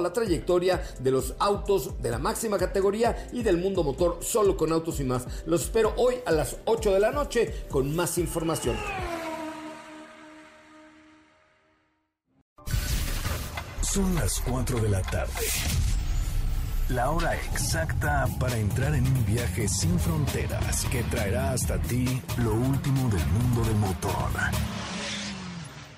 la trayectoria de los autos de la máxima categoría y del mundo motor solo con autos y más. Los espero hoy a las 8 de la noche con más información. Son las 4 de la tarde. La hora exacta para entrar en un viaje sin fronteras que traerá hasta ti lo último del mundo del motor.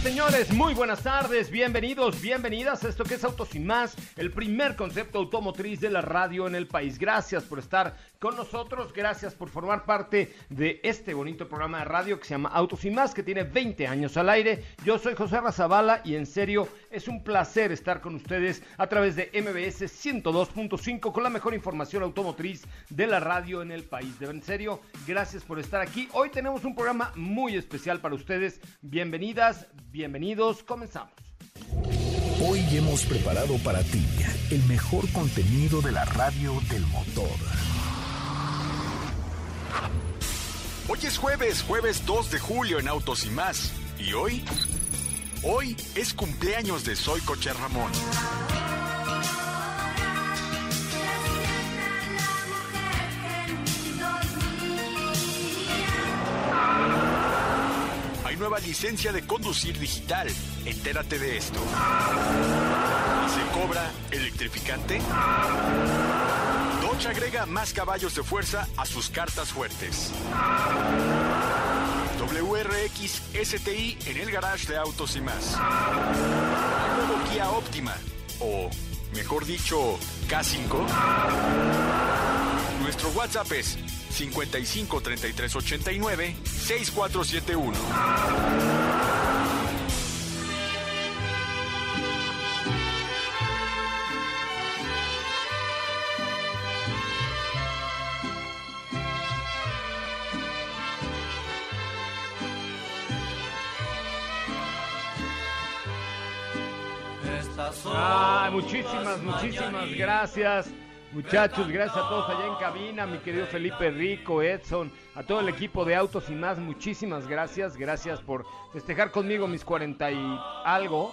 Señores, muy buenas tardes, bienvenidos, bienvenidas a esto que es Autos y Más, el primer concepto automotriz de la radio en el país. Gracias por estar con nosotros, gracias por formar parte de este bonito programa de radio que se llama Autos y Más, que tiene 20 años al aire. Yo soy José Razabala y en serio es un placer estar con ustedes a través de MBS 102.5 con la mejor información automotriz de la radio en el país. De en serio, gracias por estar aquí. Hoy tenemos un programa muy especial para ustedes. Bienvenidas, bienvenidos, comenzamos. Hoy hemos preparado para ti el mejor contenido de la radio del motor. Hoy es jueves, jueves 2 de julio en Autos y más. ¿Y hoy? Hoy es cumpleaños de Soy Coche Ramón. nueva licencia de conducir digital. Entérate de esto. ¿Se cobra electrificante? Agrega más caballos de fuerza a sus cartas fuertes. WRX STI en el garage de autos y más. Nuevo Kia o mejor dicho, K5. Nuestro WhatsApp es 55 33 89 6471. Ah, muchísimas, muchísimas gracias. Muchachos, gracias a todos allá en cabina, mi querido Felipe Rico, Edson, a todo el equipo de Autos y más, muchísimas gracias, gracias por festejar conmigo mis 40 y algo.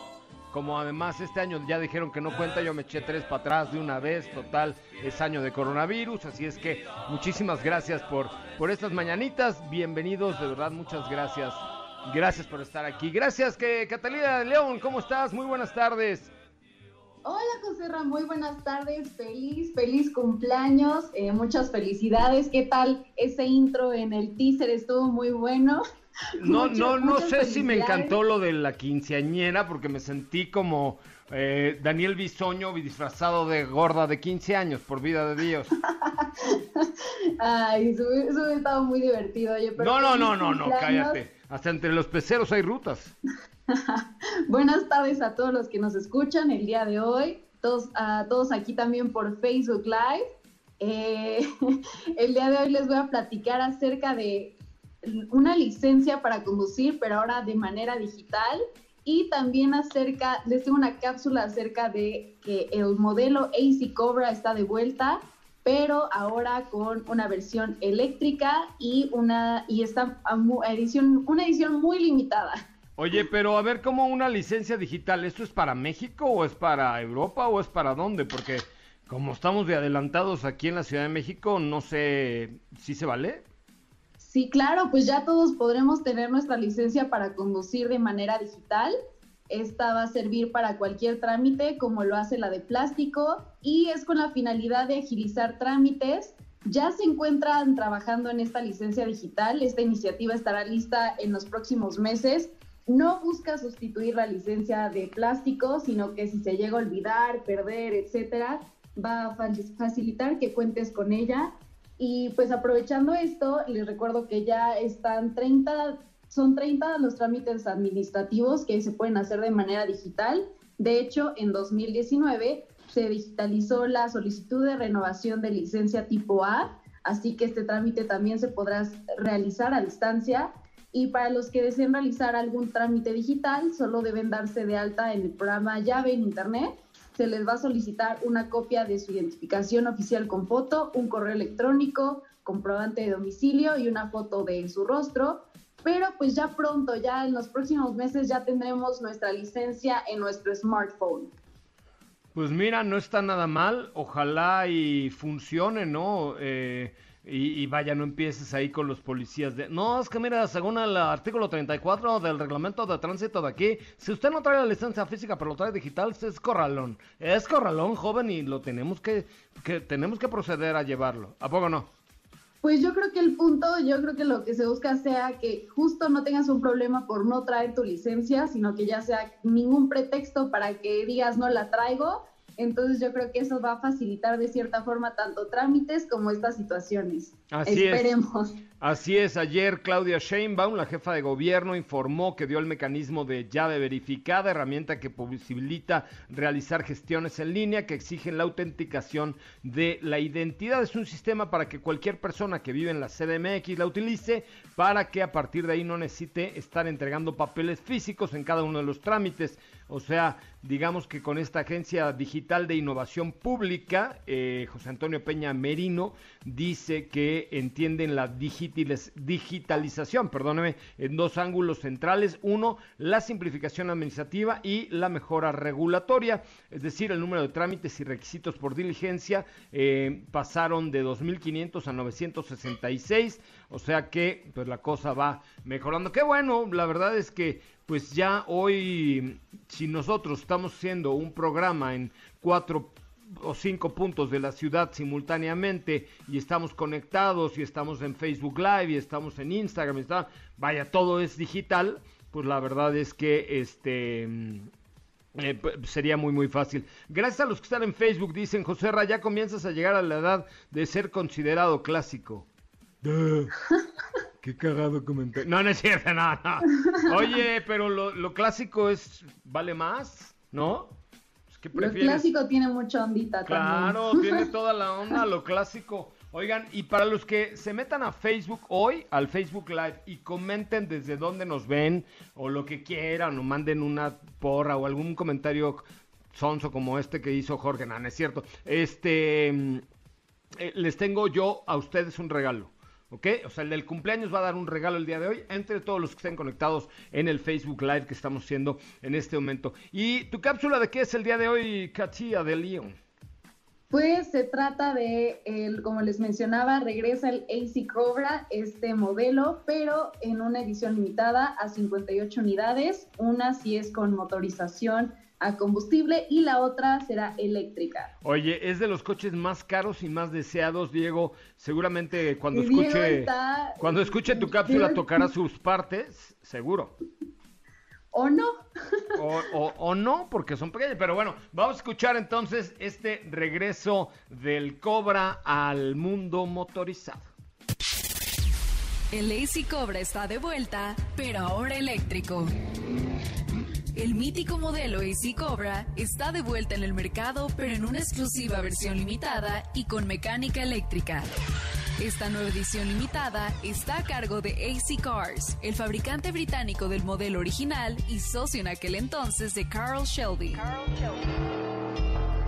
Como además este año ya dijeron que no cuenta, yo me eché tres para atrás de una vez, total, es año de coronavirus, así es que muchísimas gracias por, por estas mañanitas, bienvenidos, de verdad, muchas gracias, gracias por estar aquí. Gracias, que Catalina León, ¿cómo estás? Muy buenas tardes. Hola José Ramón, muy buenas tardes, feliz, feliz cumpleaños, eh, muchas felicidades. ¿Qué tal ese intro en el teaser? Estuvo muy bueno. No, no, no sé si me encantó lo de la quinceañera porque me sentí como eh, Daniel Bisoño disfrazado de gorda de 15 años, por vida de Dios. Ay, eso, hubiera estado muy divertido. no, no, no, no, no, cállate. Hasta entre los peceros hay rutas. Buenas tardes a todos los que nos escuchan el día de hoy, todos, a todos aquí también por Facebook Live. Eh, el día de hoy les voy a platicar acerca de una licencia para conducir, pero ahora de manera digital. Y también acerca, les tengo una cápsula acerca de que el modelo AC Cobra está de vuelta, pero ahora con una versión eléctrica y una y esta edición, una edición muy limitada. Oye, pero a ver, ¿cómo una licencia digital? ¿Esto es para México o es para Europa o es para dónde? Porque como estamos de adelantados aquí en la Ciudad de México, no sé si se vale. Sí, claro, pues ya todos podremos tener nuestra licencia para conducir de manera digital. Esta va a servir para cualquier trámite, como lo hace la de plástico, y es con la finalidad de agilizar trámites ya se encuentran trabajando en esta licencia digital. Esta iniciativa estará lista en los próximos meses. No busca sustituir la licencia de plástico, sino que si se llega a olvidar, perder, etcétera, va a facilitar que cuentes con ella. Y pues aprovechando esto, les recuerdo que ya están 30, son 30 los trámites administrativos que se pueden hacer de manera digital. De hecho, en 2019 se digitalizó la solicitud de renovación de licencia tipo A, así que este trámite también se podrá realizar a distancia. Y para los que deseen realizar algún trámite digital, solo deben darse de alta en el programa Llave en Internet. Se les va a solicitar una copia de su identificación oficial con foto, un correo electrónico, comprobante de domicilio y una foto de su rostro. Pero pues ya pronto, ya en los próximos meses ya tendremos nuestra licencia en nuestro smartphone. Pues mira, no está nada mal, ojalá y funcione, ¿no? Eh, y, vaya, no empieces ahí con los policías de... No, es que mira, según el artículo 34 del reglamento de tránsito de aquí, si usted no trae la licencia física pero lo trae digital, es corralón. Es corralón, joven, y lo tenemos que, que, tenemos que proceder a llevarlo. ¿A poco no? Pues yo creo que el punto, yo creo que lo que se busca sea que justo no tengas un problema por no traer tu licencia, sino que ya sea ningún pretexto para que digas no la traigo. Entonces yo creo que eso va a facilitar de cierta forma tanto trámites como estas situaciones. Así Esperemos. Así es, ayer Claudia Sheinbaum, la jefa de gobierno, informó que dio el mecanismo de llave verificada, herramienta que posibilita realizar gestiones en línea que exigen la autenticación de la identidad. Es un sistema para que cualquier persona que vive en la CDMX la utilice para que a partir de ahí no necesite estar entregando papeles físicos en cada uno de los trámites. O sea, digamos que con esta agencia digital de innovación pública, eh, José Antonio Peña Merino dice que entienden la digital digitalización, perdóneme, en dos ángulos centrales. Uno, la simplificación administrativa y la mejora regulatoria, es decir, el número de trámites y requisitos por diligencia eh, pasaron de 2.500 a 966, o sea que pues la cosa va mejorando. Qué bueno, la verdad es que pues ya hoy, si nosotros estamos haciendo un programa en cuatro o cinco puntos de la ciudad simultáneamente y estamos conectados y estamos en Facebook Live y estamos en Instagram, está, vaya, todo es digital, pues la verdad es que este mm, eh, sería muy muy fácil. Gracias a los que están en Facebook, dicen José Ra, ya comienzas a llegar a la edad de ser considerado clásico. Qué cagado comentario. No, no es cierto, no, no. Oye, pero lo, lo clásico es, vale más, ¿no? Lo clásico tiene mucha ondita claro, tiene toda la onda, lo clásico. Oigan, y para los que se metan a Facebook hoy, al Facebook Live, y comenten desde dónde nos ven, o lo que quieran, o manden una porra o algún comentario sonso como este que hizo Jorge, no, no es cierto. Este, mm, eh, les tengo yo a ustedes un regalo. ¿Ok? O sea, el del cumpleaños va a dar un regalo el día de hoy entre todos los que estén conectados en el Facebook Live que estamos haciendo en este momento. ¿Y tu cápsula de qué es el día de hoy, Katia de León? Pues se trata de, el, como les mencionaba, regresa el AC Cobra, este modelo, pero en una edición limitada a 58 unidades. Una si es con motorización a combustible y la otra será eléctrica. Oye, es de los coches más caros y más deseados, Diego. Seguramente cuando escuche cuando escuche tu cápsula tocará sus partes, seguro. O no. O, o, no, porque son pequeños. Pero bueno, vamos a escuchar entonces este regreso del Cobra al mundo motorizado. El AC Cobra está de vuelta, pero ahora eléctrico. El mítico modelo AC Cobra está de vuelta en el mercado, pero en una exclusiva versión limitada y con mecánica eléctrica. Esta nueva edición limitada está a cargo de AC Cars, el fabricante británico del modelo original y socio en aquel entonces de Carl Shelby.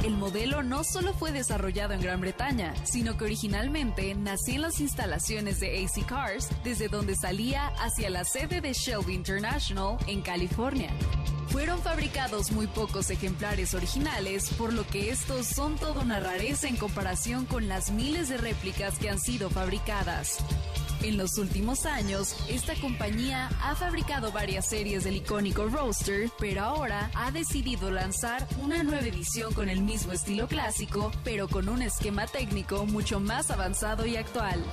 El modelo no solo fue desarrollado en Gran Bretaña, sino que originalmente nació en las instalaciones de AC Cars, desde donde salía hacia la sede de Shelby International en California. Fueron fabricados muy pocos ejemplares originales, por lo que estos son toda una rareza en comparación con las miles de réplicas que han sido fabricadas. En los últimos años, esta compañía ha fabricado varias series del icónico Roadster, pero ahora ha decidido lanzar una nueva edición con el mismo estilo clásico, pero con un esquema técnico mucho más avanzado y actual.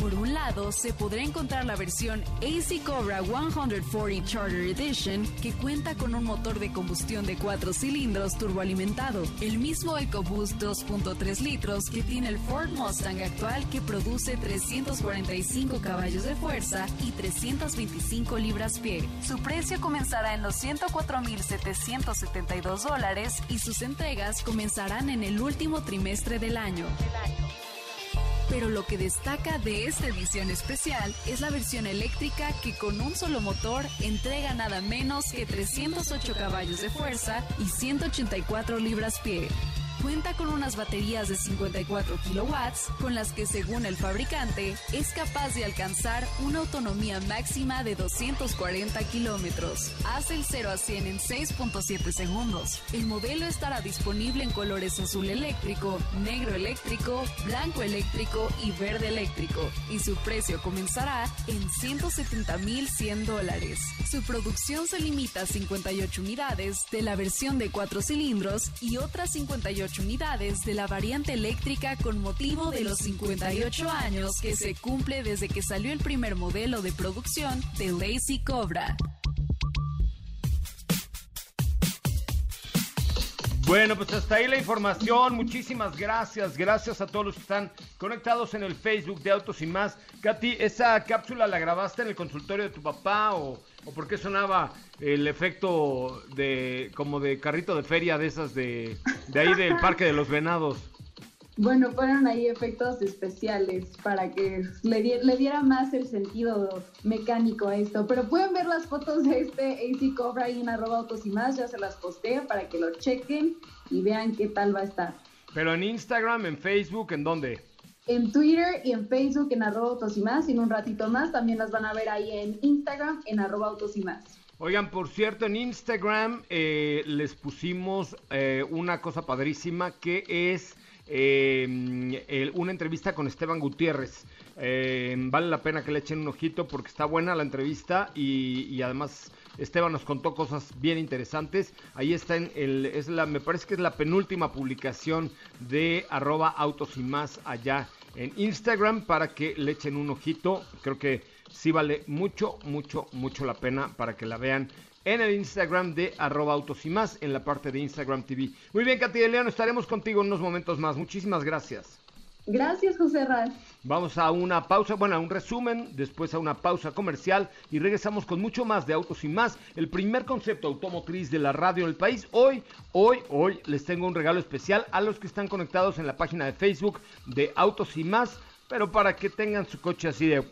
Por un lado, se podrá encontrar la versión AC Cobra 140 Charter Edition, que cuenta con un motor de combustión de 4 cilindros turboalimentado, el mismo EcoBoost 2.3 litros que tiene el Ford Mustang actual que produce 345 caballos de fuerza y 325 libras-pie. Su precio comenzará en los 104.772 dólares y sus entregas comenzarán en el último trimestre del año. Pero lo que destaca de esta edición especial es la versión eléctrica que con un solo motor entrega nada menos que 308 caballos de fuerza y 184 libras-pie. Cuenta con unas baterías de 54 kilowatts con las que según el fabricante es capaz de alcanzar una autonomía máxima de 240 kilómetros. Hace el 0 a 100 en 6.7 segundos. El modelo estará disponible en colores azul eléctrico, negro eléctrico, blanco eléctrico y verde eléctrico y su precio comenzará en 170.100 dólares. Su producción se limita a 58 unidades de la versión de 4 cilindros y otras 58 unidades de la variante eléctrica con motivo de los 58 años que se cumple desde que salió el primer modelo de producción de Lazy Cobra. Bueno, pues hasta ahí la información. Muchísimas gracias. Gracias a todos los que están conectados en el Facebook de Autos y más. Katy, ¿esa cápsula la grabaste en el consultorio de tu papá o, o por qué sonaba el efecto de como de carrito de feria de esas de, de ahí del Parque de los Venados? Bueno, fueron ahí efectos especiales para que le, le, diera más el sentido mecánico a esto. Pero pueden ver las fotos de este AC Cobra ahí en arroba autos y más, ya se las posteo para que lo chequen y vean qué tal va a estar. Pero en Instagram, en Facebook, ¿en dónde? En Twitter y en Facebook en arroba autos y más. Y en un ratito más también las van a ver ahí en Instagram en arroba autos y más. Oigan, por cierto, en Instagram eh, les pusimos eh, una cosa padrísima que es eh, una entrevista con Esteban Gutiérrez. Eh, vale la pena que le echen un ojito porque está buena la entrevista y, además Esteban nos contó cosas bien interesantes. Ahí está es la, me parece que es la penúltima publicación de arroba autos y más allá en Instagram para que le echen un ojito. Creo que sí vale mucho, mucho, mucho la pena para que la vean en el Instagram de arroba autos y más, en la parte de Instagram TV. Muy bien, Katy de León, estaremos contigo en unos momentos más. Muchísimas gracias. Gracias, José Raz. Vamos a una pausa, bueno, a un resumen, después a una pausa comercial y regresamos con mucho más de Autos y más, el primer concepto automotriz de la radio en el país. Hoy, hoy, hoy les tengo un regalo especial a los que están conectados en la página de Facebook de Autos y más, pero para que tengan su coche así de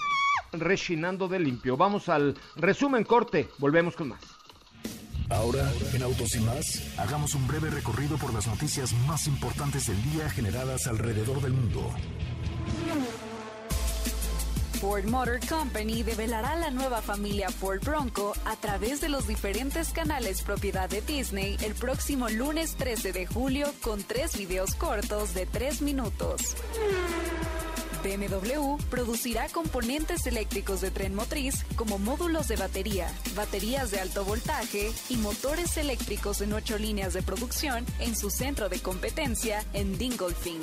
rechinando de limpio. Vamos al resumen corte, volvemos con más. Ahora, en Autos y más, hagamos un breve recorrido por las noticias más importantes del día generadas alrededor del mundo. Ford Motor Company develará la nueva familia Ford Bronco a través de los diferentes canales propiedad de Disney el próximo lunes 13 de julio con tres videos cortos de tres minutos. BMW producirá componentes eléctricos de tren motriz como módulos de batería, baterías de alto voltaje y motores eléctricos en ocho líneas de producción en su centro de competencia en Dingolfing.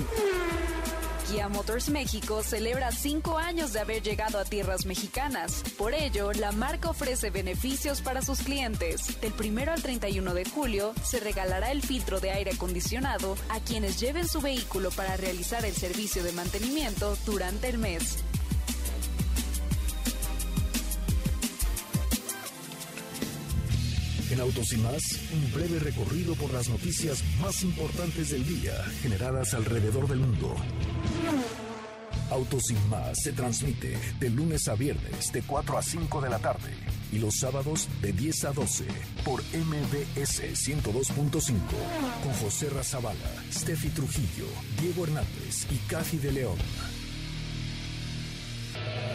Kia Motors México celebra cinco años de haber llegado a tierras mexicanas. Por ello, la marca ofrece beneficios para sus clientes. Del 1 al 31 de julio se regalará el filtro de aire acondicionado a quienes lleven su vehículo para realizar el servicio de mantenimiento durante el mes. En Autos y más, un breve recorrido por las noticias más importantes del día generadas alrededor del mundo. Autos y más se transmite de lunes a viernes de 4 a 5 de la tarde y los sábados de 10 a 12 por MBS 102.5 con José Razabala, Steffi Trujillo, Diego Hernández y Cathy de León.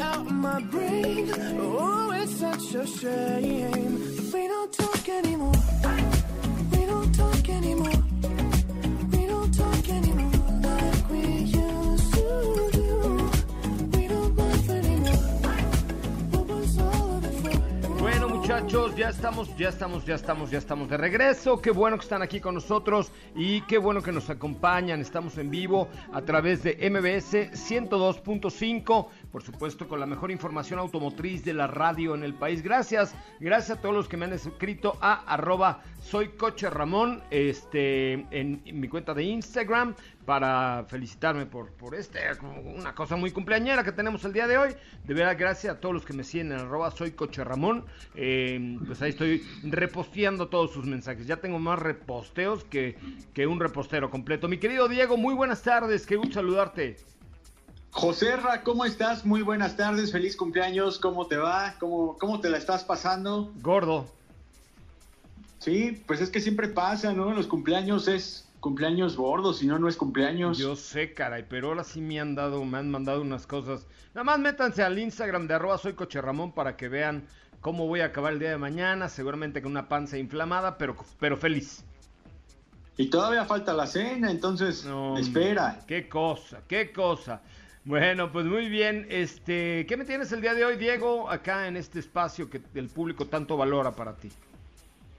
Out my brain. Oh, it's such a shame. We don't talk anymore. We don't talk anymore. We don't talk anymore like we used to do. We don't laugh anymore. What was all of it for? Bueno, muchachos, ya estamos, ya estamos, ya estamos, ya estamos de regreso. Qué bueno que están aquí con nosotros y qué bueno que nos acompañan. Estamos en vivo a través de MBS 102.5, por supuesto, con la mejor información automotriz de la radio en el país. Gracias, gracias a todos los que me han escrito a arroba Ramón, este, en, mi cuenta de Instagram para felicitarme por, por este, una cosa muy cumpleañera que tenemos el día de hoy. De verdad, gracias a todos los que me siguen en arroba soy Ramón. Eh, pues ahí estoy reposteando todos sus mensajes. Ya tengo más reposteos que, que un repostero completo. Mi querido Diego, muy buenas tardes, qué gusto saludarte. José Ra, ¿cómo estás? Muy buenas tardes, feliz cumpleaños, ¿cómo te va? ¿Cómo, cómo te la estás pasando? Gordo. Sí, pues es que siempre pasa, ¿no? Los cumpleaños es cumpleaños gordos, si no, no es cumpleaños. Yo sé, caray, pero ahora sí me han dado, me han mandado unas cosas. Nada más métanse al Instagram de arroba soy coche Ramón para que vean cómo voy a acabar el día de mañana, seguramente con una panza inflamada, pero, pero feliz. Y todavía falta la cena, entonces No, espera. Qué cosa, qué cosa. Bueno, pues muy bien. Este, ¿qué me tienes el día de hoy, Diego, acá en este espacio que el público tanto valora para ti?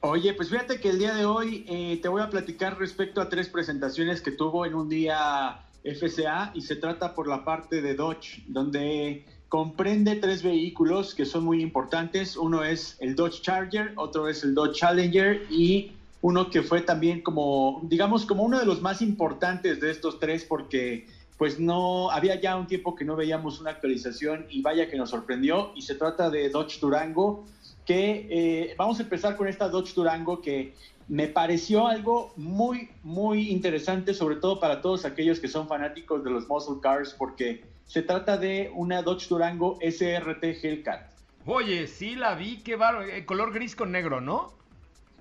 Oye, pues fíjate que el día de hoy eh, te voy a platicar respecto a tres presentaciones que tuvo en un día FCA y se trata por la parte de Dodge, donde comprende tres vehículos que son muy importantes. Uno es el Dodge Charger, otro es el Dodge Challenger y uno que fue también como, digamos, como uno de los más importantes de estos tres porque pues no, había ya un tiempo que no veíamos una actualización y vaya que nos sorprendió y se trata de Dodge Durango que eh, vamos a empezar con esta Dodge Durango que me pareció algo muy, muy interesante, sobre todo para todos aquellos que son fanáticos de los muscle cars, porque se trata de una Dodge Durango SRT Hellcat. Oye, sí la vi, qué bárbaro, eh, color gris con negro, ¿no?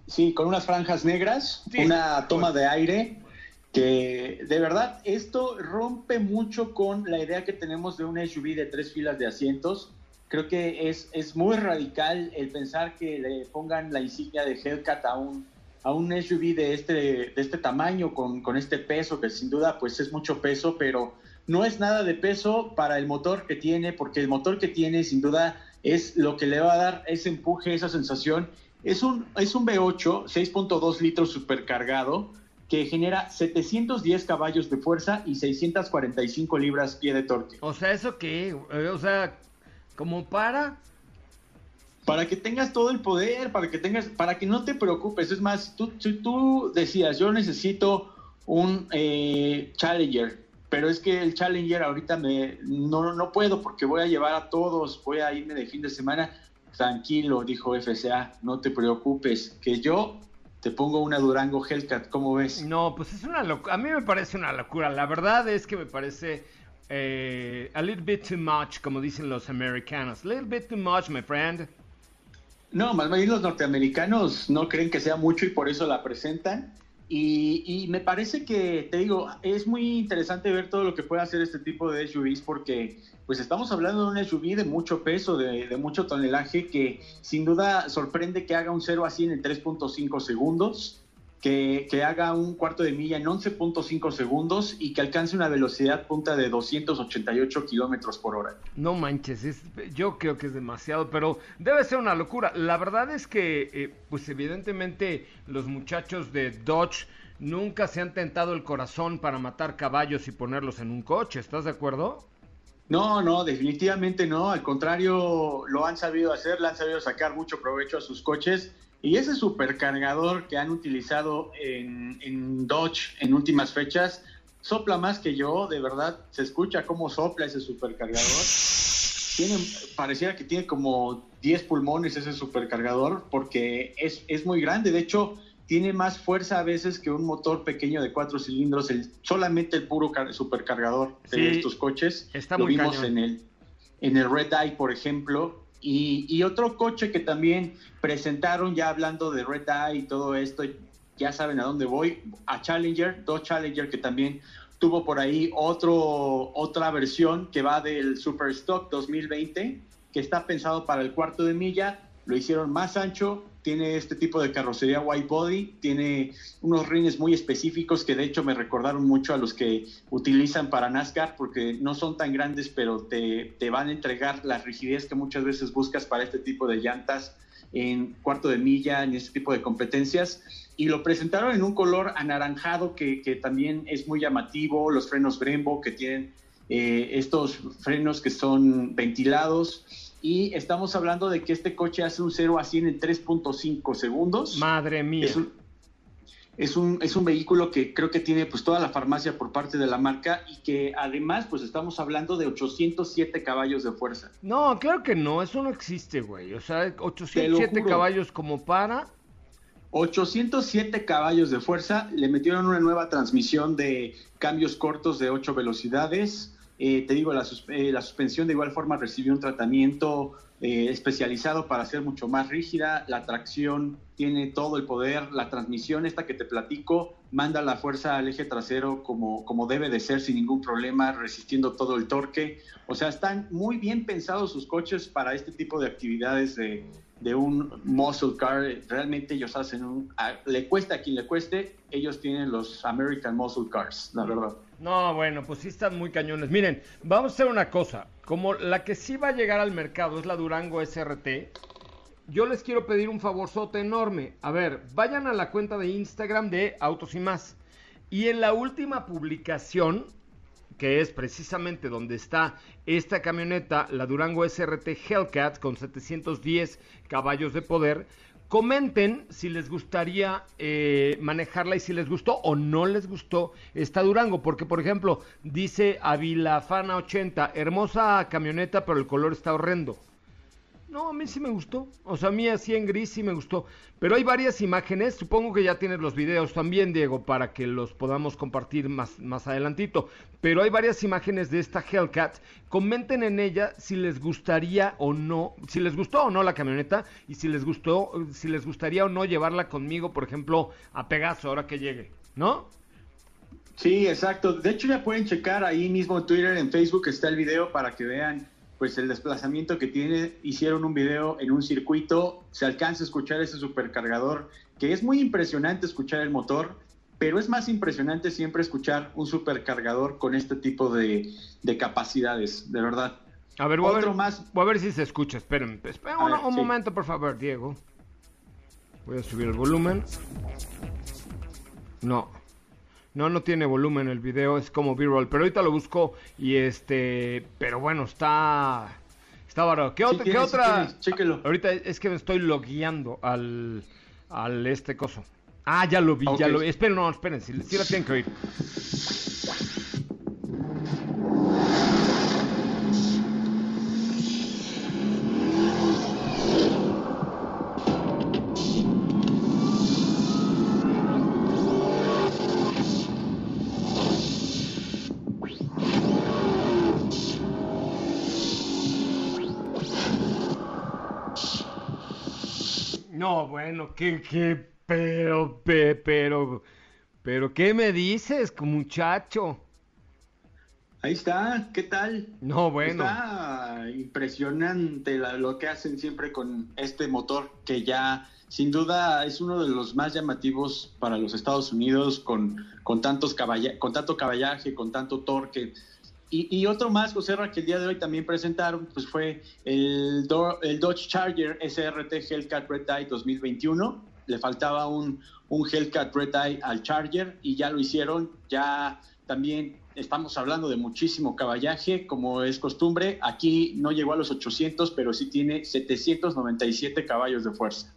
Sí, con unas franjas negras, Sí. una toma de aire, que de verdad esto rompe mucho con la idea que tenemos de un SUV de tres filas de asientos. Creo que es, es muy radical el pensar que le pongan la insignia de Hellcat a un, a un SUV de este, de este tamaño, con, con este peso, que sin duda pues es mucho peso, pero no es nada de peso para el motor que tiene, porque el motor que tiene sin duda es lo que le va a dar ese empuje, esa sensación. Es un, es un V8 6.2 litros supercargado que genera 710 caballos de fuerza y 645 libras pie de torque. O sea, ¿eso qué? Eh, O sea, como para... Para que tengas todo el poder, para que tengas, para que no te preocupes. Es más, tú, tú decías, yo necesito un eh, Challenger, pero es que el Challenger ahorita me, no, no puedo porque voy a llevar a todos, voy a irme de fin de semana. Tranquilo, dijo FCA, no te preocupes, que yo te pongo una Durango Hellcat, ¿cómo ves? No, pues es una locura. A mí me parece una locura. La verdad es que me parece eh, a little bit too much, como dicen los americanos. Little bit too much, my friend. No, más bien los norteamericanos no creen que sea mucho y por eso la presentan. Y, y me parece que, te digo, es muy interesante ver todo lo que puede hacer este tipo de SUVs porque pues estamos hablando de un SUV de mucho peso, de, de mucho tonelaje que sin duda sorprende que haga un 0 a 100 en 3.5 segundos. Que, que, haga un cuarto de milla en 11.5 segundos y que alcance una velocidad punta de 288 kilómetros por hora. No manches, es, yo creo que es demasiado, pero debe ser una locura. La verdad es que, eh, pues evidentemente, los muchachos de Dodge nunca se han tentado el corazón para matar caballos y ponerlos en un coche, ¿estás de acuerdo? No, no, definitivamente no. Al contrario, lo han sabido hacer, le han sabido sacar mucho provecho a sus coches y ese supercargador que han utilizado en, Dodge en últimas fechas, sopla más que yo, de verdad, se escucha cómo sopla ese supercargador. Tiene, pareciera que tiene como 10 pulmones ese supercargador porque es, es muy grande. De hecho, tiene más fuerza a veces que un motor pequeño de cuatro cilindros, el, solamente el puro supercargador de estos coches. Está Lo muy vimos en el, en el Red Eye, por ejemplo, y, otro coche que también presentaron, ya hablando de Red Eye y todo esto, ya saben a dónde voy, a Challenger, dos Challenger que también tuvo por ahí otro, otra versión que va del Super Stock 2020, que está pensado para el cuarto de milla, lo hicieron más ancho, tiene este tipo de carrocería white body, tiene unos rines muy específicos que de hecho me recordaron mucho a los que utilizan para NASCAR porque no son tan grandes pero te, te van a entregar la rigidez que muchas veces buscas para este tipo de llantas en cuarto de milla, en este tipo de competencias. Y lo presentaron en un color anaranjado que, que también es muy llamativo, los frenos Brembo que tienen eh, estos frenos que son ventilados y estamos hablando de que este coche hace un 0 a 100 en 3.5 segundos. Madre mía. Es un, es un, vehículo que creo que tiene pues toda la farmacia por parte de la marca y que además pues estamos hablando de 807 caballos de fuerza. No, claro que no, eso no existe, güey. O sea, 807 caballos como para... 807 caballos de fuerza, le metieron una nueva transmisión de cambios cortos de 8 velocidades, eh, te digo, eh, la, suspensión de igual forma recibió un tratamiento eh, especializado para ser mucho más rígida, la tracción tiene todo el poder, la transmisión esta que te platico manda la fuerza al eje trasero como, como debe de ser sin ningún problema, resistiendo todo el torque. O sea, están muy bien pensados sus coches para este tipo de actividades de, de un muscle car. Realmente ellos hacen un... le cuesta a quien le cueste, ellos tienen los American Muscle Cars, la verdad. No, bueno, pues sí están muy cañones. Miren, vamos a hacer una cosa. Como la que sí va a llegar al mercado es la Durango SRT, yo les quiero pedir un favorzote enorme. A ver, vayan a la cuenta de Instagram de Autos y más. Y en la última publicación, que es precisamente donde está esta camioneta, la Durango SRT Hellcat con 710 caballos de poder, Comenten si les gustaría eh, manejarla y si les gustó o no les gustó esta Durango, porque por ejemplo dice Avilafana 80, hermosa camioneta, pero el color está horrendo. No, a mí sí me gustó. O sea, a mí así en gris sí me gustó. Pero hay varias imágenes. Supongo que ya tienes los videos también, Diego, para que los podamos compartir más, más adelantito. Pero hay varias imágenes de esta Hellcat. Comenten en ella si les gustaría o no, si les gustó o no la camioneta y si les gustó, si les gustaría o no llevarla conmigo, por ejemplo, a Pegaso ahora que llegue, ¿no? Sí, exacto. De hecho, ya pueden checar ahí mismo en Twitter, en Facebook está el video para que vean pues el desplazamiento que tiene, hicieron un video en un circuito, se alcanza a escuchar ese supercargador, que es muy impresionante escuchar el motor, pero es más impresionante siempre escuchar un supercargador con este tipo de, capacidades, de verdad. A ver, voy, a ver, más... voy a ver si se escucha, espérenme, un, momento por favor, Diego. Voy a subir el volumen. No. No, no tiene volumen el video, es como B-roll. Pero ahorita lo busco y este. Pero bueno, está. Está barato. ¿Qué, otra? ¿qué otra? Ahorita es que me estoy logueando al. Al este coso. Ah, ya lo vi, ya lo vi. Esperen, no, esperen, si, si la tienen que oír. Bueno, que, que, pero, pero, pero, ¿qué me dices, muchacho? Ahí está, ¿qué tal? No, bueno. Está impresionante lo que hacen siempre con este motor que ya sin duda es uno de los más llamativos para los Estados Unidos con, con, tantos con tanto caballaje, con tanto torque. Y, otro más, José que el día de hoy también presentaron, pues fue el, el Dodge Charger SRT Hellcat Red Eye 2021. Le faltaba un, un Hellcat Red Eye al Charger y ya lo hicieron. Ya también estamos hablando de muchísimo caballaje, como es costumbre. Aquí no llegó a los 800, pero sí tiene 797 caballos de fuerza.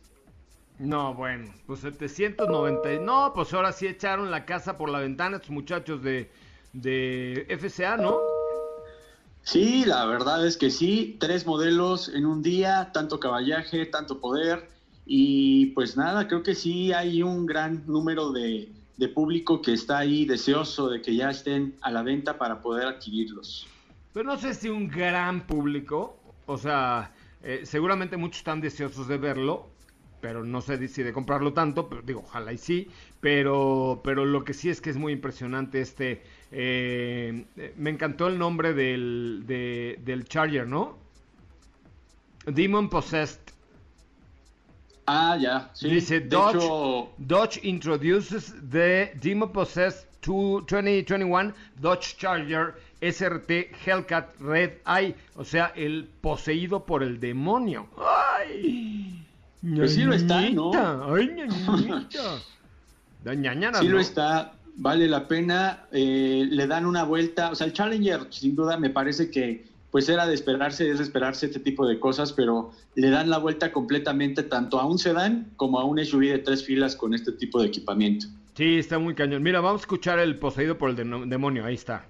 No, bueno, pues 790. No, pues ahora sí echaron la casa por la ventana estos muchachos de, de FCA, ¿no? Sí, la verdad es que sí. Tres modelos en un día, tanto caballaje, tanto poder. Y pues nada, creo que sí hay un gran número de, de público que está ahí deseoso de que ya estén a la venta para poder adquirirlos. Pero no sé si un gran público, o sea, eh, seguramente muchos están deseosos de verlo, pero no sé si de comprarlo tanto, pero digo, ojalá y sí, pero, pero lo que sí es que es muy impresionante este, eh, me encantó el nombre del, del Charger, ¿no? Demon Possessed Ah, ya. Sí. Dice Dodge, Dodge introduces the Demon Possessed 2021 Dodge Charger SRT Hellcat Red Eye, o sea, el poseído por el demonio. ¡Ay! Pues sí lo está, ¿no? ¡Ay, ñañita! sí lo está, vale la pena. Eh, le dan una vuelta. O sea, el Challenger, sin duda, me parece que pues era de esperarse, es de esperarse este tipo de cosas, pero le dan la vuelta completamente tanto a un sedán como a un SUV de tres filas con este tipo de equipamiento. Sí, está muy cañón. Mira, vamos a escuchar el poseído por el demonio, ahí está.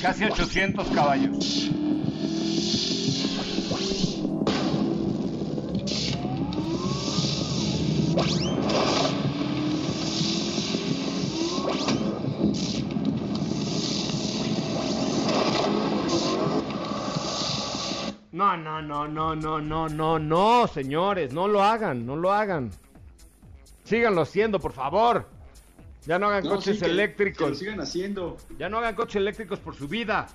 Casi 800 caballos. No, no, no, no, no, no, no, no, señores, no lo hagan, no lo hagan. Síganlo haciendo, por favor. Ya no hagan coches eléctricos. lo sigan haciendo. Ya no hagan coches eléctricos por su vida.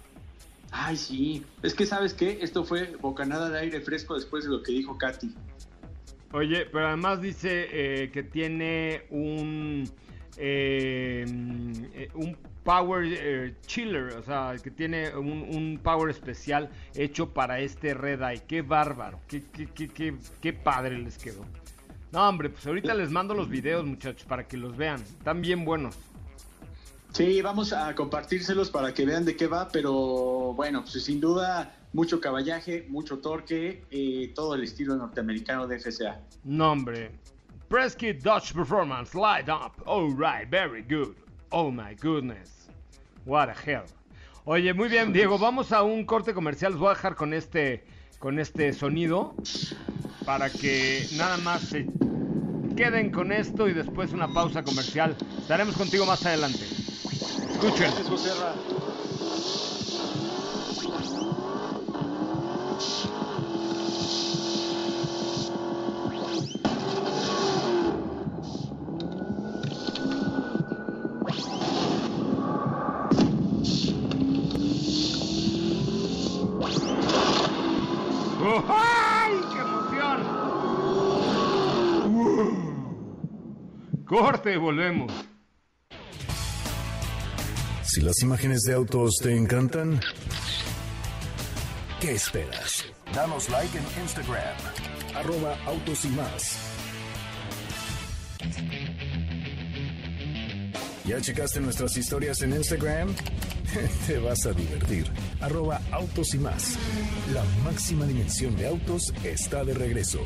Ay, sí. Es que, ¿sabes qué? Esto fue bocanada de aire fresco después de lo que dijo Katy. Oye, pero además dice eh, que tiene un, eh, un power chiller, o sea, que tiene un, power especial hecho para este Red Eye. Qué bárbaro, qué, qué, qué, qué, padre les quedó. No, hombre, pues ahorita les mando los videos, muchachos, para que los vean. Están bien buenos. Sí, vamos a compartírselos para que vean de qué va, pero bueno, pues sin duda mucho caballaje, mucho torque, eh, todo el estilo norteamericano de FCA. Nombre. Presky Dodge Performance, light up. All right, very good. Oh my goodness. What a hell. Oye, muy bien, Diego, vamos a un corte comercial. Los voy a dejar con este, con este sonido para que nada más se queden con esto y después una pausa comercial. Estaremos contigo más adelante. Escuchen. ¡Ay, Volvemos. Si las imágenes de autos te encantan, ¿qué esperas? Danos like en Instagram, arroba autos y más. ¿Ya checaste nuestras historias en Instagram? Te vas a divertir. Arroba autos y más. La máxima dimensión de autos está de regreso.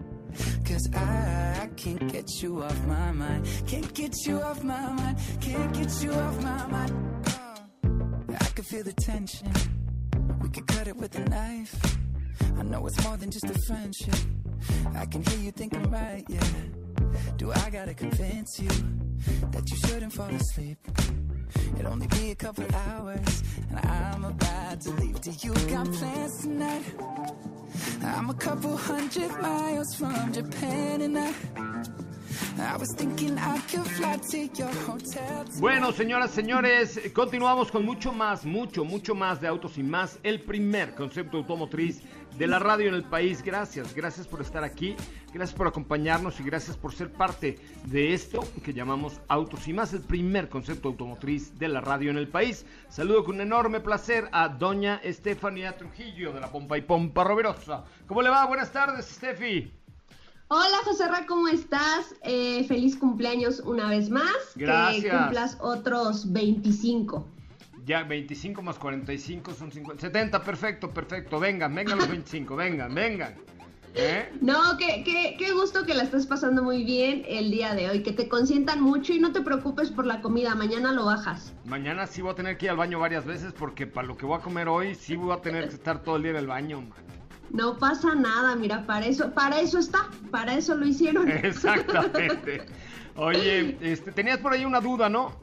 Cause I can't get you off my mind. Can't get you off my mind. Can't get you off my mind. Uh, I can feel the tension. We could cut it with a knife. I know it's more than just a friendship. I can hear you thinking right, yeah. Do I gotta convince you that you shouldn't fall asleep? It'll only be a couple hours, and I'm about to leave. Do you got plans tonight? I'm a couple hundred miles from Japan, and I. Bueno, señoras, señores, continuamos con mucho más, mucho, mucho más de Autos y Más, el primer concepto automotriz de la radio en el país. Gracias, gracias por estar aquí, gracias por acompañarnos y gracias por ser parte de esto que llamamos Autos y Más, el primer concepto automotriz de la radio en el país. Saludo con un enorme placer a doña Estefanía Trujillo de la Pompa y Pompa Roverosa. ¿Cómo le va? Buenas tardes, Steffi. Hola José Ra, ¿cómo estás? Eh, feliz cumpleaños una vez más. Gracias. Que cumplas otros 25. Ya, 25 más 45 son 50. 70, perfecto, perfecto. Vengan, vengan los 25, vengan, vengan. ¿Eh? No, qué, qué, qué gusto que la estés pasando muy bien el día de hoy. Que te consientan mucho y no te preocupes por la comida. Mañana lo bajas. Mañana sí voy a tener que ir al baño varias veces porque para lo que voy a comer hoy sí voy a tener que estar todo el día en el baño, man. No pasa nada, mira, para eso, para eso está, para eso lo hicieron. Exactamente. Oye, este, tenías por ahí una duda, ¿no?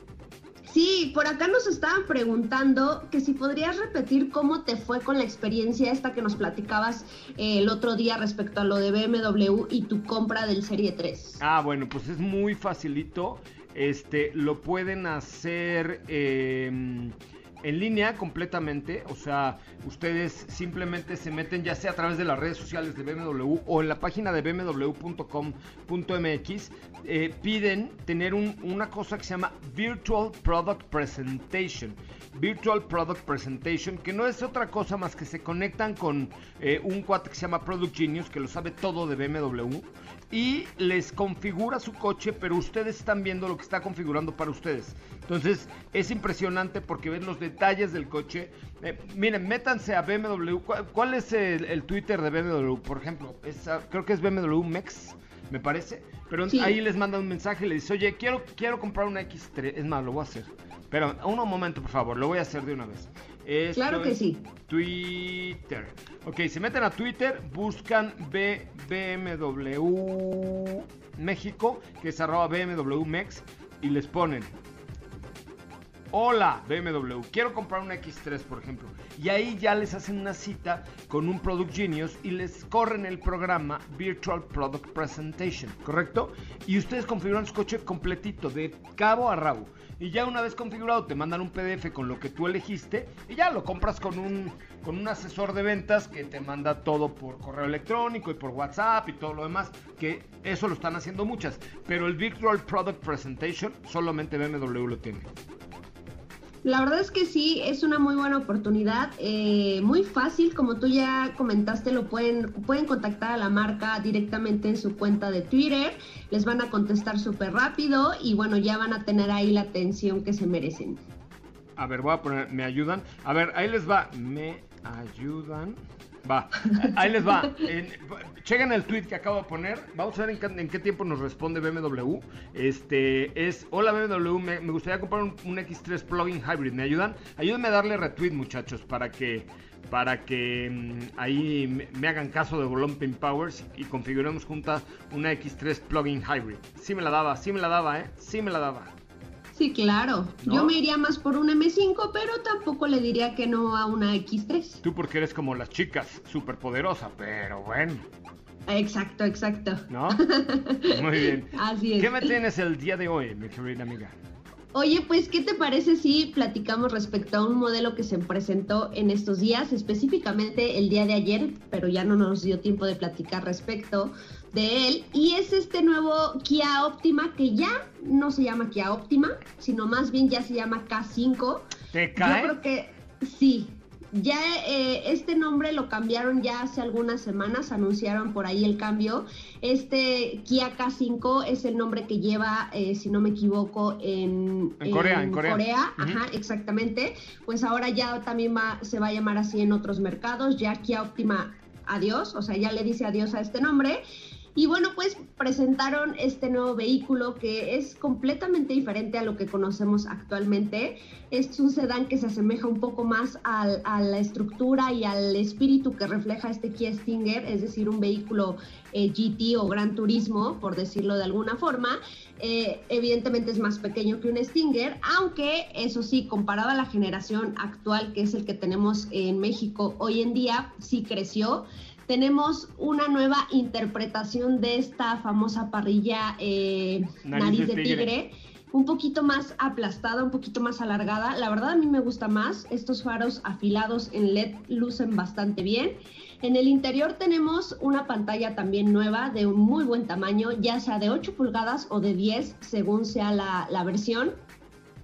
Sí, por acá nos estaban preguntando que si podrías repetir cómo te fue con la experiencia esta que nos platicabas eh, el otro día respecto a lo de BMW y tu compra del Serie 3. Ah, bueno, pues es muy facilito. Este, lo pueden hacer eh, en línea completamente. O sea, ustedes simplemente se meten ya sea a través de las redes sociales de BMW o en la página de bmw.com.mx. Eh, piden tener un- una cosa que se llama Virtual Product Presentation. Virtual Product Presentation, que no es otra cosa más que se conectan con eh, un cuate que se llama Product Genius, que lo sabe todo de BMW, y les configura su coche, pero ustedes están viendo lo que está configurando para ustedes. Entonces es impresionante porque ven los detalles del coche. Eh, miren, métanse a BMW. ¿Cuál, cuál es el, el Twitter de BMW? Por ejemplo, es, ah, creo que es BMW Mex, me parece. Pero Sí. ahí les mandan un mensaje y les dice, oye, quiero, quiero comprar una X3. Es más, lo voy a hacer. Pero un momento, por favor, lo voy a hacer de una vez. Esto Claro que es sí. Twitter. Ok, se meten a Twitter, buscan BMW México, que es arroba BMW Mex, y les ponen. Hola BMW, quiero comprar una X3 por ejemplo. Y ahí ya les hacen una cita con un Product Genius y les corren el programa Virtual Product Presentation, ¿correcto? Y ustedes configuran su coche completito, de cabo a rabo. Y ya una vez configurado te mandan un PDF con lo que tú elegiste y ya lo compras con un, con un asesor de ventas que te manda todo por correo electrónico y por WhatsApp y todo lo demás, que eso lo están haciendo muchas. Pero el Virtual Product Presentation solamente BMW lo tiene. La verdad es que sí, es una muy buena oportunidad, eh, muy fácil, como tú ya comentaste, lo pueden, pueden contactar a la marca directamente en su cuenta de Twitter, les van a contestar súper rápido y bueno, ya van a tener ahí la atención que se merecen. A ver, voy a poner, me ayudan. A ver, ahí les va. Me ayudan. Va, ahí les va. En- chequen el tweet que acabo de poner. Vamos a ver en, qué- en qué tiempo nos responde BMW. Este es: Hola BMW, me, me gustaría comprar un, un X3 plug-in hybrid. ¿Me ayudan? Ayúdenme a darle retweet, muchachos, para que para que mm, ahí me, me hagan caso de Volumping Powers y configuremos juntas una X3 plug-in hybrid. Sí me la daba, sí me la daba, ¿eh? Sí me la daba. Sí, claro, ¿No? yo me iría más por un M5, pero tampoco le diría que no a una X3. Tú porque eres como las chicas, súper poderosa, pero bueno, Exacto, exacto. ¿no? Muy bien. Así es. ¿Qué me tienes el día de hoy, mi querida amiga? Oye, pues, ¿qué te parece si platicamos respecto a un modelo que se presentó en estos días, específicamente el día de ayer, pero ya no nos dio tiempo de platicar respecto de él? Y es este nuevo Kia Optima que ya no se llama Kia Optima, sino más bien ya se llama K5. ¿Te Yo cae? creo que sí. Ya eh, este nombre lo cambiaron ya hace algunas semanas, anunciaron por ahí el cambio. Este Kia K5 es el nombre que lleva, eh, si no me equivoco, en, En Corea, en Corea. Ajá, exactamente. Pues ahora ya también va, se va a llamar así en otros mercados. Ya Kia Optima, adiós, o sea, ya le dice adiós a este nombre. Y bueno, pues presentaron este nuevo vehículo que es completamente diferente a lo que conocemos actualmente. Es un sedán que se asemeja un poco más a la estructura y al espíritu que refleja este Kia Stinger, es decir, un vehículo eh, GT o Gran Turismo, por decirlo de alguna forma. Eh, evidentemente es más pequeño que un Stinger, aunque eso sí, comparado a la generación actual, que es el que tenemos en México hoy en día, sí creció tenemos una nueva interpretación de esta famosa parrilla eh, nariz, de tigre. un poquito más aplastada, un poquito más alargada. La verdad a mí me gusta más. Estos faros afilados en LED lucen bastante bien. En el interior tenemos una pantalla también nueva de un muy buen tamaño, ya sea de 8 pulgadas o de 10, según sea la, la versión.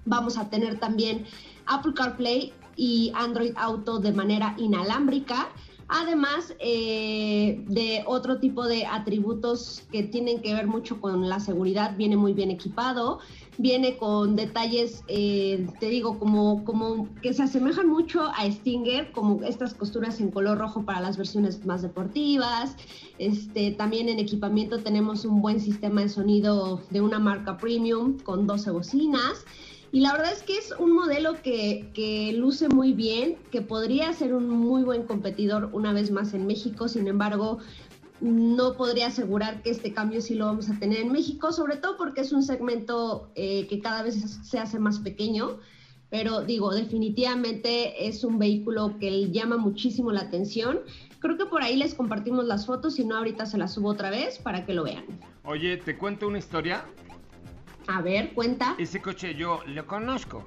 Vamos a tener también Apple CarPlay y Android Auto de manera inalámbrica además eh, de otro tipo de atributos que tienen que ver mucho con la seguridad, viene muy bien equipado, viene con detalles, eh, te digo, como, como que se asemejan mucho a Stinger, como estas costuras en color rojo para las versiones más deportivas. Este, también en equipamiento tenemos un buen sistema de sonido de una marca premium con 12 bocinas. Y la verdad es que es un modelo que, luce muy bien, que podría ser un muy buen competidor una vez más en México, sin embargo, no podría asegurar que este cambio sí lo vamos a tener en México, sobre todo porque es un segmento eh, que cada vez se hace más pequeño, pero digo, definitivamente es un vehículo que llama muchísimo la atención. Creo que por ahí les compartimos las fotos, si no ahorita se las subo otra vez para que lo vean. Oye, te cuento una historia. A ver, cuenta. Ese coche yo lo conozco.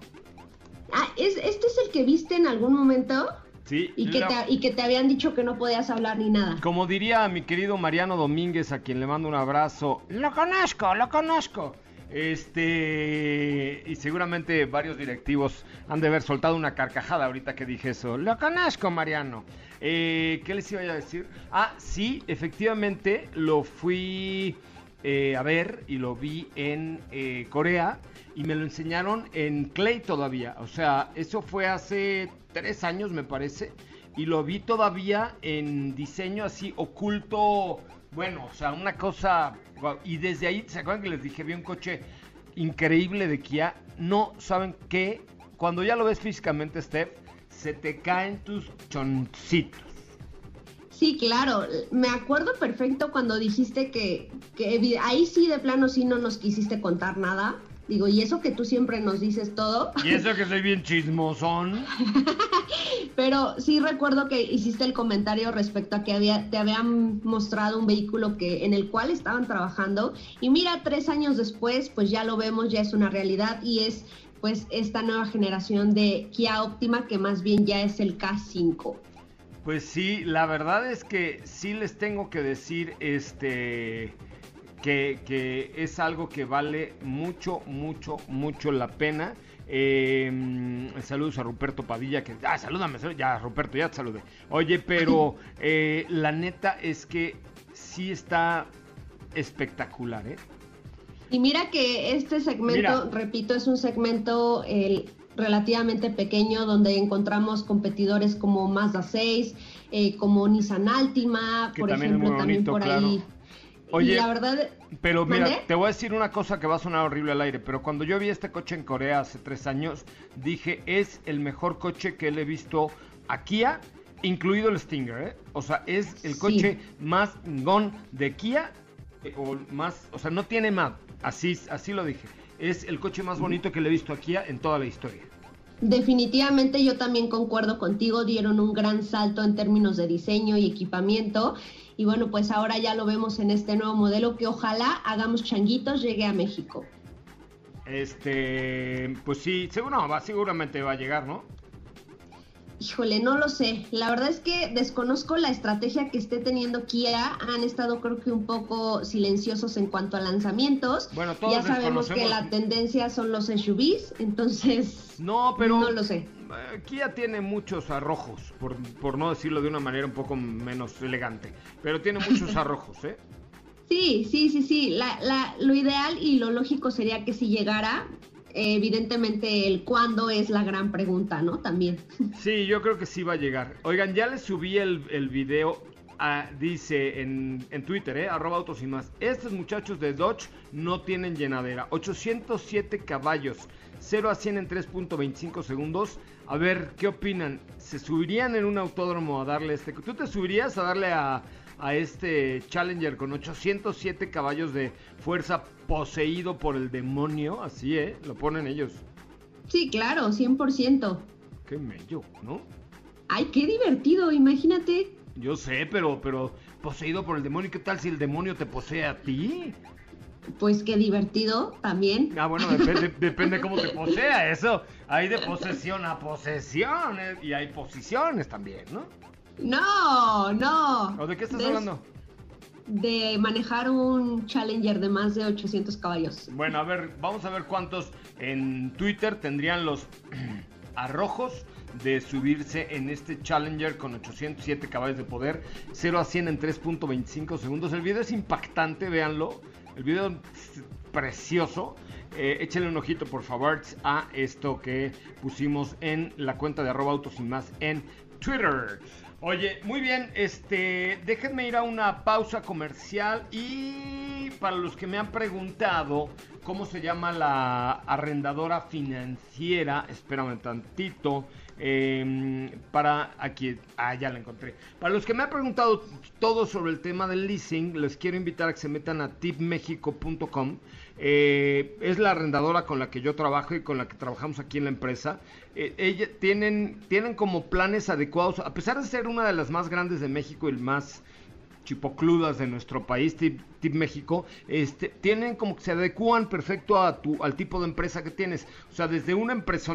Ah, ¿es, ¿este es el que viste en algún momento? Sí. Y que, te, y que te habían dicho que no podías hablar ni nada. Como diría mi querido Mariano Domínguez, a quien le mando un abrazo, lo conozco, lo conozco. Este, y seguramente varios directivos han de haber soltado una carcajada ahorita que dije eso. Lo conozco, Mariano. Eh, ¿Qué les iba a decir? Ah, sí, efectivamente lo fui eh, a ver y lo vi en eh, Corea y me lo enseñaron en Clay todavía. O sea, eso fue hace tres años me parece y lo vi todavía en diseño así oculto. Bueno, o sea, una cosa... Y desde ahí, ¿se acuerdan que les dije? Vi un coche increíble de Kia. No saben qué. Cuando ya lo ves físicamente, Steph, se te caen tus choncitos. Sí, claro. Me acuerdo perfecto cuando dijiste que, que, ahí sí de plano sí no nos quisiste contar nada. Digo, y eso que tú siempre nos dices todo. Y eso que soy bien chismosón. Pero sí recuerdo que hiciste el comentario respecto a que había, te habían mostrado un vehículo que, en el cual estaban trabajando. Y mira, tres años después, pues ya lo vemos, ya es una realidad y es pues esta nueva generación de Kia Optima que más bien ya es el K5. Pues sí, la verdad es que sí les tengo que decir este que, es algo que vale mucho, mucho, mucho la pena. Eh, saludos a Ruperto Padilla, que... Ah, salúdame, ya Ruperto, ya te saludé. Oye, pero eh, la neta es que sí está espectacular, ¿eh? Y mira que este segmento, repito, es un segmento el, relativamente pequeño donde encontramos competidores como Mazda 6, eh, como Nissan Altima, por ejemplo, también por ahí. Oye, la verdad, pero mira, te voy a decir una cosa que va a sonar horrible al aire, pero cuando yo vi este coche en Corea hace tres años, dije, es el mejor coche que le he visto a Kia, incluido el Stinger, ¿eh? O sea, es el coche más gong de Kia, eh, o más, o sea, no tiene más, así, así lo dije es el coche más bonito que le he visto aquí en toda la historia. Definitivamente yo también concuerdo contigo, dieron un gran salto en términos de diseño y equipamiento y bueno, pues ahora ya lo vemos en este nuevo modelo que ojalá hagamos changuitos, llegue a México. Este, pues sí, seguro, va, seguramente va a llegar, ¿no? Híjole, no lo sé. La verdad es que desconozco la estrategia que esté teniendo Kia. Han estado creo que un poco silenciosos en cuanto a lanzamientos. Bueno, todos ya sabemos que la tendencia son los SUVs, entonces no, pero no lo sé. Eh, Kia tiene muchos arrojos, por, por no decirlo de una manera un poco menos elegante, pero tiene muchos arrojos, ¿eh? Sí, sí, sí, sí. La, la, lo ideal y lo lógico sería que si llegara, evidentemente el cuándo es la gran pregunta, ¿no? También. Sí, yo creo que sí va a llegar. Oigan, ya les subí el, el video dice en, en Twitter, eh, arroba autos y más, estos muchachos de Dodge no tienen llenadera. 807 caballos, 0 a 100 en 3.25 segundos. A ver, ¿qué opinan? ¿Se subirían en un autódromo a darle este... ¿Tú te subirías a darle a, a este Challenger con 807 caballos de fuerza poseído por el demonio? Así, ¿eh? Lo ponen ellos. Sí, claro, 100%. Qué mello, ¿no? Ay, qué divertido, imagínate. Yo sé, pero, pero poseído por el demonio, ¿qué tal si el demonio te posee a ti? Pues qué divertido también. Ah, bueno, depende, depende cómo te posea eso. Hay de posesión a posesión eh, y hay posiciones también, ¿no? No, no. ¿O de qué estás hablando? De manejar un Challenger de más de 800 caballos. Bueno, a ver, vamos a ver cuántos en Twitter tendrían los arrojos de subirse en este Challenger con 807 caballos de poder, 0 a 100 en 3.25 segundos. El video es impactante, véanlo. El video es precioso. Eh, échenle un ojito, por favor, a esto que pusimos en la cuenta de arroba autos y más en Twitter. Oye, muy bien, este, déjenme ir a una pausa comercial y para los que me han preguntado cómo se llama la arrendadora financiera, espérame tantito, eh, para aquí, ah, ya la encontré. Para los que me han preguntado todo sobre el tema del leasing, les quiero invitar a que se metan a tipmexico.com. Eh, es la arrendadora con la que yo trabajo y con la que trabajamos aquí en la empresa. Eh, ella, tienen, tienen como planes adecuados, a pesar de ser una de las más grandes de México y el más chipocludas de nuestro país, Tip, Tip México, este, tienen como que se adecúan perfecto a tu, al tipo de empresa que tienes. O sea, desde una empresa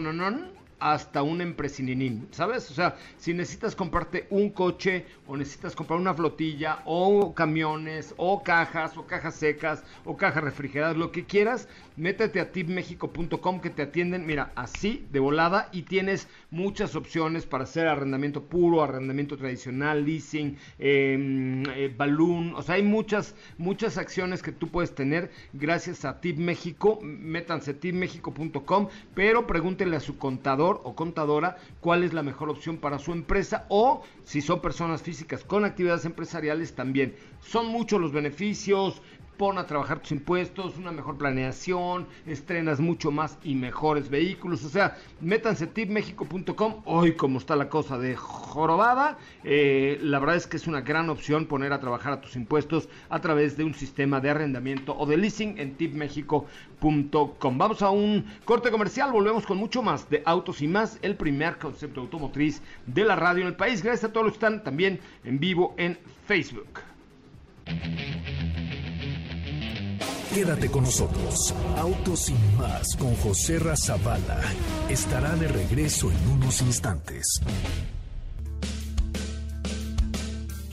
hasta un empresininín, ¿sabes? O sea, si necesitas comprarte un coche o necesitas comprar una flotilla o camiones o cajas o cajas secas o cajas refrigeradas, lo que quieras, métete a tipmexico.com que te atienden, mira, así de volada y tienes muchas opciones para hacer arrendamiento puro, arrendamiento tradicional, leasing, eh, eh, balloon, o sea, hay muchas, muchas acciones que tú puedes tener gracias a Tip México, métanse a tipmexico.com, pero pregúntenle a su contador o contadora cuál es la mejor opción para su empresa o si son personas físicas con actividades empresariales también. Son muchos los beneficios, pon a trabajar tus impuestos, una mejor planeación, estrenas mucho más y mejores vehículos. O sea, métanse tipmexico.com. Hoy, como está la cosa de jorobada, eh, la verdad es que es una gran opción poner a trabajar a tus impuestos a través de un sistema de arrendamiento o de leasing en tipmexico.com. Vamos a un corte comercial, volvemos con mucho más de autos y más, el primer concepto automotriz de la radio en el país. Gracias a todos los que están también en vivo en Facebook. Quédate con nosotros. Autos sin más con José Razabala estará de regreso en unos instantes.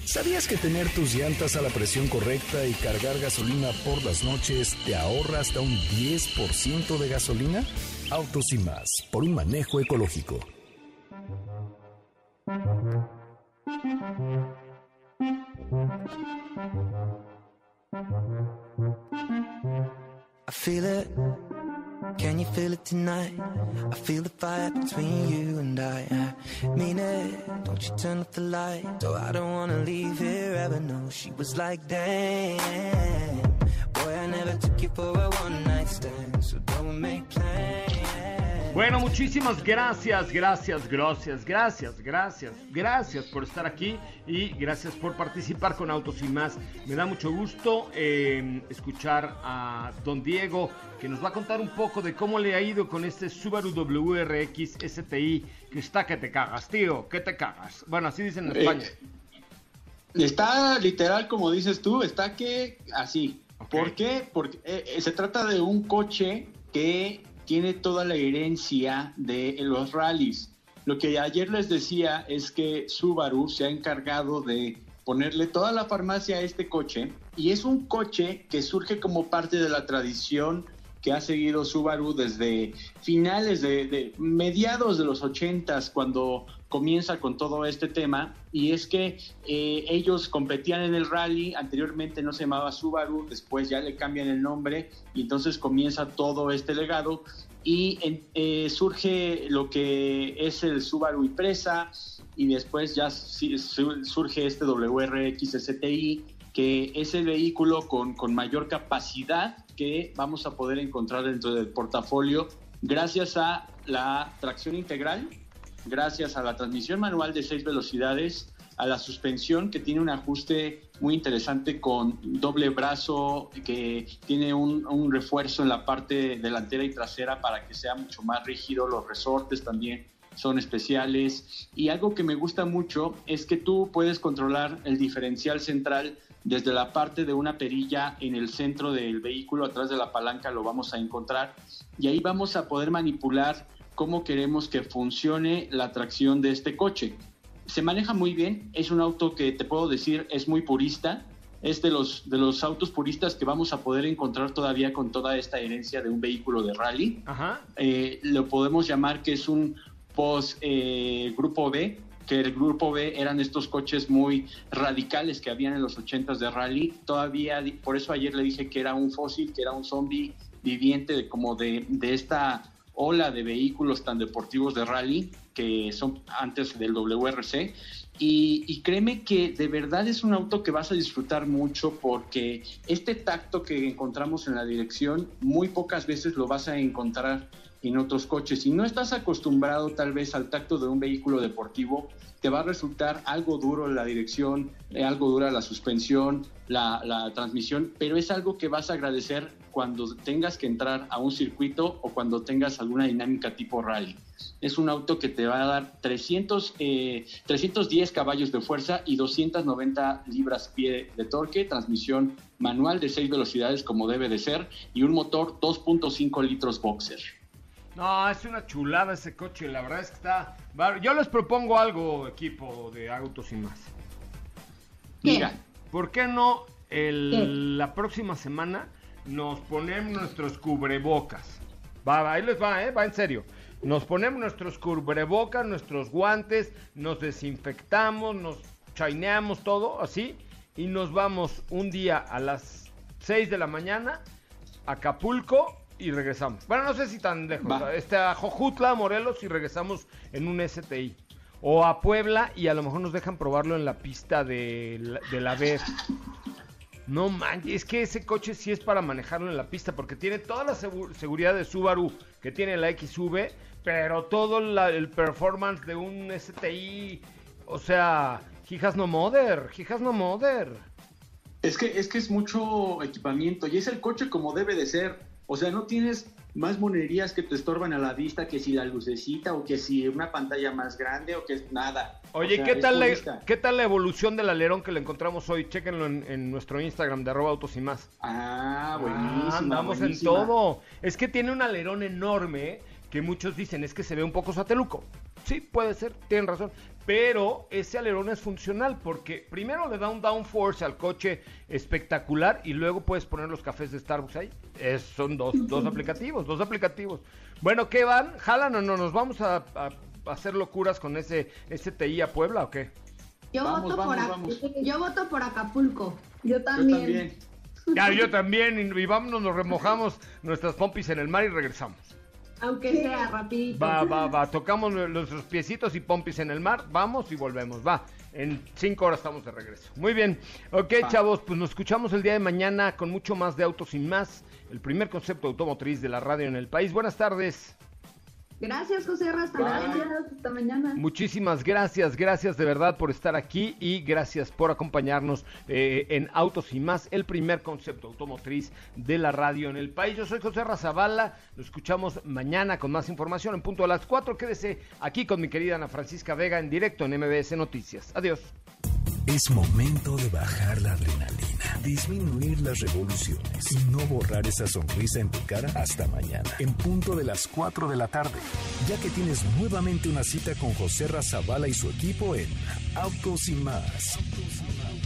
¿Sabías que tener tus llantas a la presión correcta y cargar gasolina por las noches te ahorra hasta un 10% de gasolina? Autos sin más, por un manejo ecológico. I feel it. Can you feel it tonight? I feel the fire between you and I. I mean it. Don't you turn off the light? So I don't wanna leave here ever. No, she was like, damn. Boy, I never took you for a one night stand. So don't make plans. Bueno, muchísimas gracias, gracias, gracias, gracias, gracias, gracias por estar aquí y gracias por participar con Autos y más. Me da mucho gusto eh, escuchar a don Diego que nos va a contar un poco de cómo le ha ido con este Subaru WRX STI que está que te cagas, tío, que te cagas. Bueno, así dicen en España. Eh, está literal, como dices tú, está que así. ¿Por qué? Porque eh, eh, se trata de un coche que tiene toda la herencia de los rallies. Lo que ayer les decía es que Subaru se ha encargado de ponerle toda la farmacia a este coche y es un coche que surge como parte de la tradición que ha seguido Subaru desde finales de, mediados de los 80s cuando comienza con todo este tema y es que eh, ellos competían en el rally, anteriormente no se llamaba Subaru, después ya le cambian el nombre y entonces comienza todo este legado y eh, surge lo que es el Subaru Impresa y después ya surge este WRX STI que es el vehículo con, con mayor capacidad que vamos a poder encontrar dentro del portafolio gracias a la tracción integral, gracias a la transmisión manual de seis velocidades, a la suspensión que tiene un ajuste muy interesante con doble brazo que tiene un, un, refuerzo en la parte delantera y trasera para que sea mucho más rígido, los resortes también son especiales. Y algo que me gusta mucho es que tú puedes controlar el diferencial central desde la parte de una perilla en el centro del vehículo, atrás de la palanca lo vamos a encontrar. Y ahí vamos a poder manipular cómo queremos que funcione la tracción de este coche se maneja muy bien, es un auto que te puedo decir es muy purista, es de los, de los autos puristas que vamos a poder encontrar todavía con toda esta herencia de un vehículo de rally. Eh, lo podemos llamar que es un post eh, grupo B, que el grupo B eran estos coches muy radicales que habían en los 80s de rally. Todavía, por eso ayer le dije que era un fósil, que era un zombie viviente como de, de esta ola de vehículos tan deportivos de rally que son antes del WRC. Y, créeme que de verdad es un auto que vas a disfrutar mucho porque este tacto que encontramos en la dirección muy pocas veces lo vas a encontrar en otros coches. Si no estás acostumbrado tal vez al tacto de un vehículo deportivo, te va a resultar algo duro la dirección, eh, algo dura la suspensión, la, transmisión, pero es algo que vas a agradecer cuando tengas que entrar a un circuito o cuando tengas alguna dinámica tipo rally. Es un auto que te va a dar 300, 310 eh, caballos de fuerza y 290 libras pie de torque, transmisión manual de 6 velocidades como debe de ser y un motor 2.5 litros boxer. No, es una chulada ese coche, la verdad es que está... Yo les propongo algo, equipo de autos y más. Mira, ¿por qué no la próxima semana nos ponemos nuestros cubrebocas? Va, ahí les va, ¿eh? Va en serio. Nos ponemos nuestros cubrebocas, nuestros guantes, nos desinfectamos, nos chaineamos todo así y nos vamos un día a las 6 de la mañana a Acapulco y regresamos. Bueno, no sé si tan lejos. Este, a Jojutla, Morelos y regresamos en un STI. O a Puebla y a lo mejor nos dejan probarlo en la pista de, de la B. No manches, es que ese coche sí es para manejarlo en la pista porque tiene toda la seguridad de Subaru que tiene la XV, pero todo el performance de un STI, o sea, Hijas no Mother, Hijas no Mother. Es que, es que es mucho equipamiento y es el coche como debe de ser. O sea, no tienes más monerías que te estorban a la vista que si la lucecita o que si una pantalla más grande o que nada. Oye, ¿qué, tal la, ¿qué tal la evolución del alerón que le encontramos hoy? Chéquenlo en, nuestro Instagram de arroba autos y más. Ah, buenísimo. andamos en todo. Es que tiene un alerón enorme que muchos dicen es que se ve un poco sateluco. Sí, puede ser, tienen razón. Pero ese alerón es funcional porque primero le da un downforce al coche espectacular y luego puedes poner los cafés de Starbucks ahí. son dos, dos aplicativos, dos aplicativos. Bueno, ¿qué van? ¿Jalan o no? ¿Nos vamos a, hacer locuras con ese, ese TI a Puebla o qué? Yo, voto, por yo voto por Acapulco. Yo también. Ya, yo también. Y, y vámonos, nos remojamos nuestras pompis en el mar y regresamos. Aunque sea rapidito. Va, va, va. Tocamos nuestros piecitos y pompis en el mar. Vamos y volvemos. Va. En cinco horas estamos de regreso. Muy bien. Ok, chavos, pues nos escuchamos el día de mañana con mucho más de autos y más. El primer concepto automotriz de la radio en el país. Buenas tardes. Gracias, José Hasta Hasta mañana. Muchísimas gracias, gracias de verdad por estar aquí y gracias por acompañarnos eh, en Autos y más, el primer concepto automotriz de la radio en el país. Yo soy José Razabala, lo escuchamos mañana con más información en punto a las 4. Quédese aquí con mi querida Ana Francisca Vega en directo en MBS Noticias. Adiós. Es momento de bajar la adrenalina, disminuir las revoluciones y no borrar esa sonrisa en tu cara hasta mañana, en punto de las 4 de la tarde, ya que tienes nuevamente una cita con José Razabala y su equipo en Autos y más. Autos y más.